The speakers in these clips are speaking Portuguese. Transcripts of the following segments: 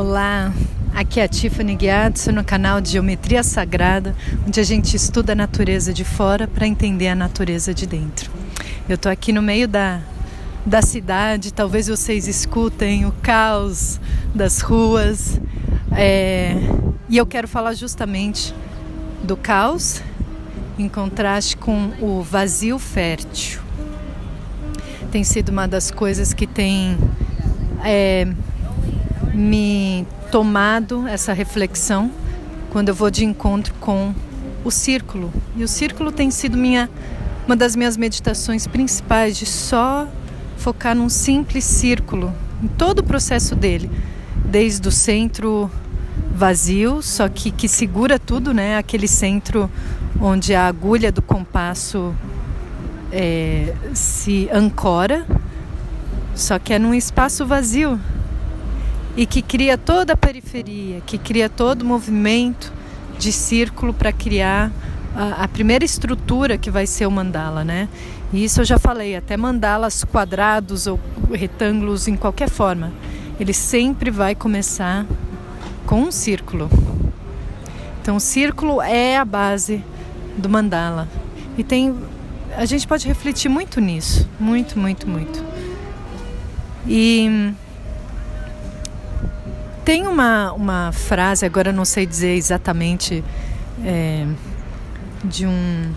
Olá, aqui é a Tiffany Gyatso no canal Geometria Sagrada, onde a gente estuda a natureza de fora para entender a natureza de dentro. Eu estou aqui no meio da, da cidade, talvez vocês escutem o caos das ruas, é, e eu quero falar justamente do caos em contraste com o vazio fértil. Tem sido uma das coisas que tem. É, me tomado essa reflexão quando eu vou de encontro com o círculo. E o círculo tem sido minha uma das minhas meditações principais de só focar num simples círculo em todo o processo dele, desde o centro vazio, só que que segura tudo, né? Aquele centro onde a agulha do compasso é, se ancora, só que é num espaço vazio e que cria toda a periferia, que cria todo o movimento de círculo para criar a, a, primeira estrutura que vai ser o mandala, né? E isso eu já falei, até mandalas quadrados ou retângulos em qualquer forma, ele sempre vai começar com um círculo. Então, o círculo é a base do mandala. E tem a gente pode refletir muito nisso, muito, muito, muito. E tem uma, uma frase, agora não sei dizer exatamente, é, de um.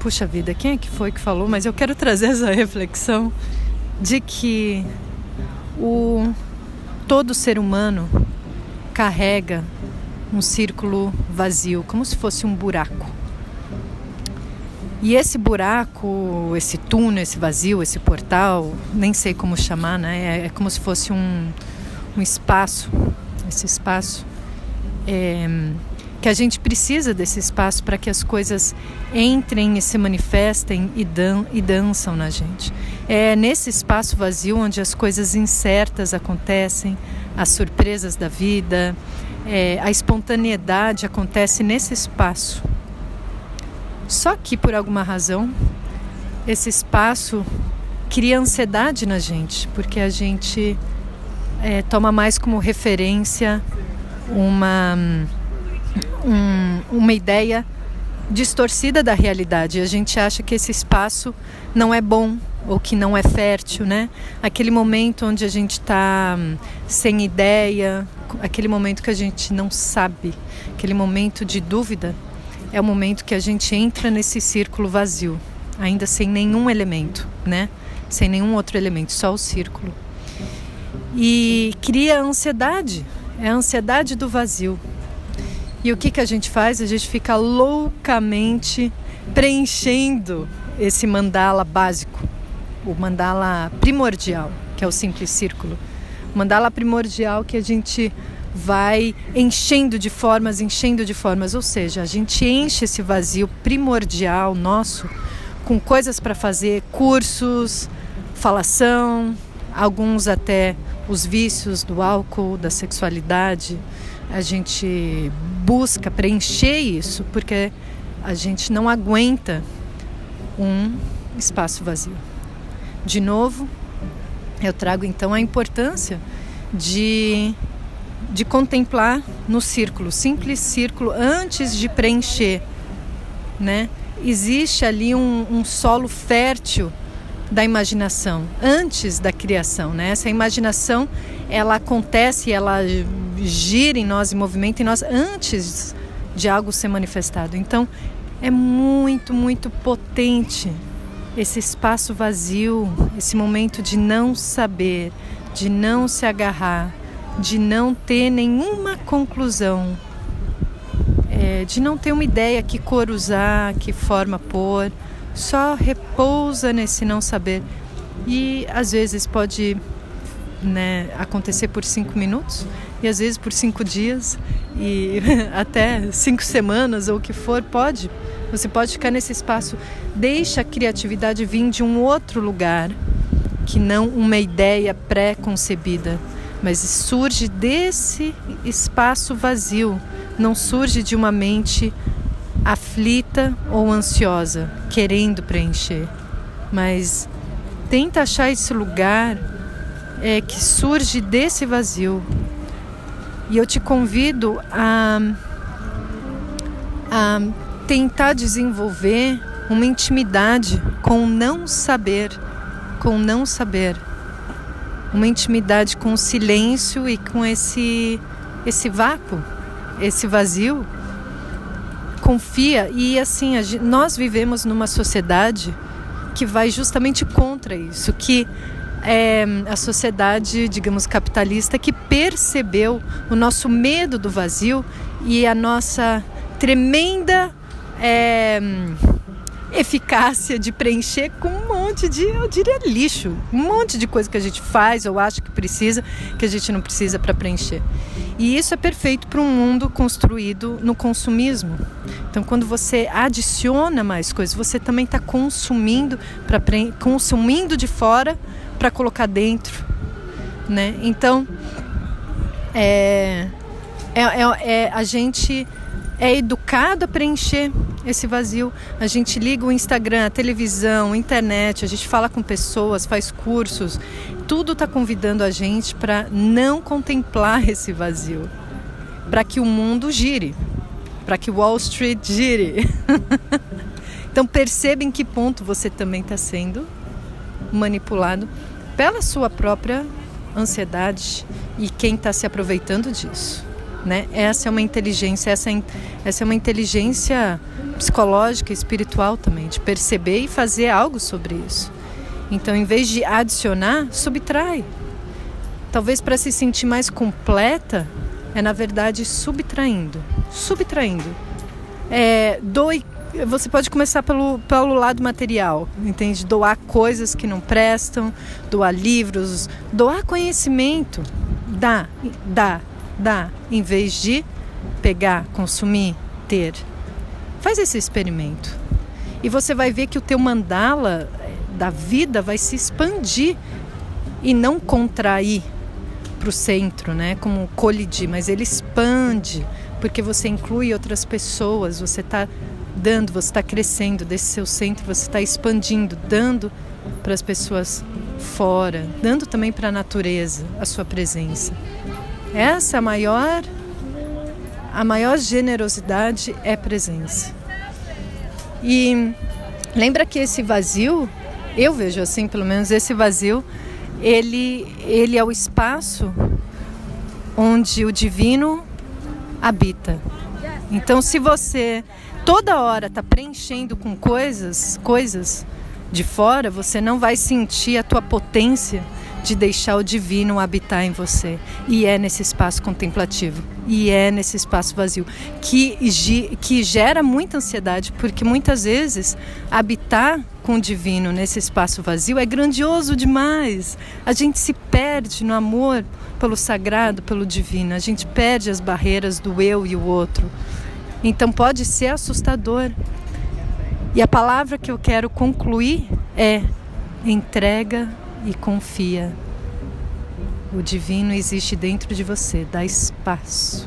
Puxa vida, quem é que foi que falou? Mas eu quero trazer essa reflexão de que o todo ser humano carrega um círculo vazio, como se fosse um buraco. E esse buraco, esse túnel, esse vazio, esse portal, nem sei como chamar, né? É, é como se fosse um, um espaço, esse espaço é, que a gente precisa desse espaço para que as coisas entrem e se manifestem e, dan e dançam na gente. É nesse espaço vazio onde as coisas incertas acontecem, as surpresas da vida, é, a espontaneidade acontece nesse espaço. Só que por alguma razão esse espaço cria ansiedade na gente, porque a gente é, toma mais como referência uma, um, uma ideia distorcida da realidade. A gente acha que esse espaço não é bom ou que não é fértil, né? Aquele momento onde a gente está hum, sem ideia, aquele momento que a gente não sabe, aquele momento de dúvida, é o momento que a gente entra nesse círculo vazio, ainda sem nenhum elemento, né? Sem nenhum outro elemento, só o círculo e cria ansiedade. É a ansiedade do vazio. E o que, que a gente faz? A gente fica loucamente preenchendo esse mandala básico, o mandala primordial, que é o simples círculo. Mandala primordial que a gente vai enchendo de formas, enchendo de formas, ou seja, a gente enche esse vazio primordial nosso com coisas para fazer, cursos, falação, alguns até os vícios do álcool, da sexualidade. A gente busca preencher isso porque a gente não aguenta um espaço vazio. De novo, eu trago então a importância de, de contemplar no círculo, simples círculo, antes de preencher. Né? Existe ali um, um solo fértil da imaginação, antes da criação, né? Essa imaginação, ela acontece, ela gira em nós e movimenta em nós antes de algo ser manifestado. Então, é muito, muito potente esse espaço vazio, esse momento de não saber, de não se agarrar, de não ter nenhuma conclusão, é, de não ter uma ideia que cor usar, que forma pôr só repousa nesse não saber. E às vezes pode né, acontecer por cinco minutos, e às vezes por cinco dias, e até cinco semanas ou o que for, pode. Você pode ficar nesse espaço. Deixa a criatividade vir de um outro lugar, que não uma ideia pré-concebida, mas surge desse espaço vazio, não surge de uma mente aflita ou ansiosa, querendo preencher. Mas tenta achar esse lugar é, que surge desse vazio. E eu te convido a, a tentar desenvolver uma intimidade com o não saber, com o não saber. Uma intimidade com o silêncio e com esse esse vácuo, esse vazio. Confia e assim, nós vivemos numa sociedade que vai justamente contra isso, que é a sociedade, digamos, capitalista que percebeu o nosso medo do vazio e a nossa tremenda é, eficácia de preencher com um monte de, eu diria, lixo, um monte de coisa que a gente faz ou acha que precisa, que a gente não precisa para preencher. E isso é perfeito para um mundo construído no consumismo. Então, quando você adiciona mais coisas, você também está consumindo para consumindo de fora para colocar dentro, né? Então, é, é, é, é a gente é educado a preencher esse vazio. A gente liga o Instagram, a televisão, a internet, a gente fala com pessoas, faz cursos. Tudo está convidando a gente para não contemplar esse vazio, para que o mundo gire, para que Wall Street gire. então perceba em que ponto você também está sendo manipulado pela sua própria ansiedade e quem está se aproveitando disso né? Essa é uma inteligência, essa é, essa é uma inteligência psicológica, espiritual também, de perceber e fazer algo sobre isso. Então, em vez de adicionar, subtrai. Talvez para se sentir mais completa, é na verdade subtraindo, subtraindo. É, doe você pode começar pelo, pelo lado material, entende? Doar coisas que não prestam, doar livros, doar conhecimento. Dá, dá, dá, em vez de pegar, consumir, ter. Faz esse experimento. E você vai ver que o teu mandala eh, da vida vai se expandir e não contrair para o centro, né? Como colidir, mas ele expande porque você inclui outras pessoas, você está dando, você está crescendo desse seu centro, você está expandindo, dando para as pessoas fora, dando também para a natureza a sua presença. Essa é maior a maior generosidade é presença. E lembra que esse vazio, eu vejo assim, pelo menos esse vazio, ele ele é o espaço onde o divino habita. Então, se você toda hora está preenchendo com coisas, coisas de fora, você não vai sentir a tua potência de deixar o divino habitar em você. E é nesse espaço contemplativo, e é nesse espaço vazio, que, que gera muita ansiedade, porque muitas vezes habitar com o divino nesse espaço vazio é grandioso demais. A gente se perde no amor pelo sagrado, pelo divino, a gente perde as barreiras do eu e o outro. Então pode ser assustador. E a palavra que eu quero concluir é entrega e confia. O divino existe dentro de você, dá espaço.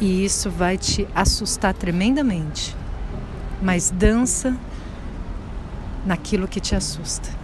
E isso vai te assustar tremendamente. Mas dança naquilo que te assusta.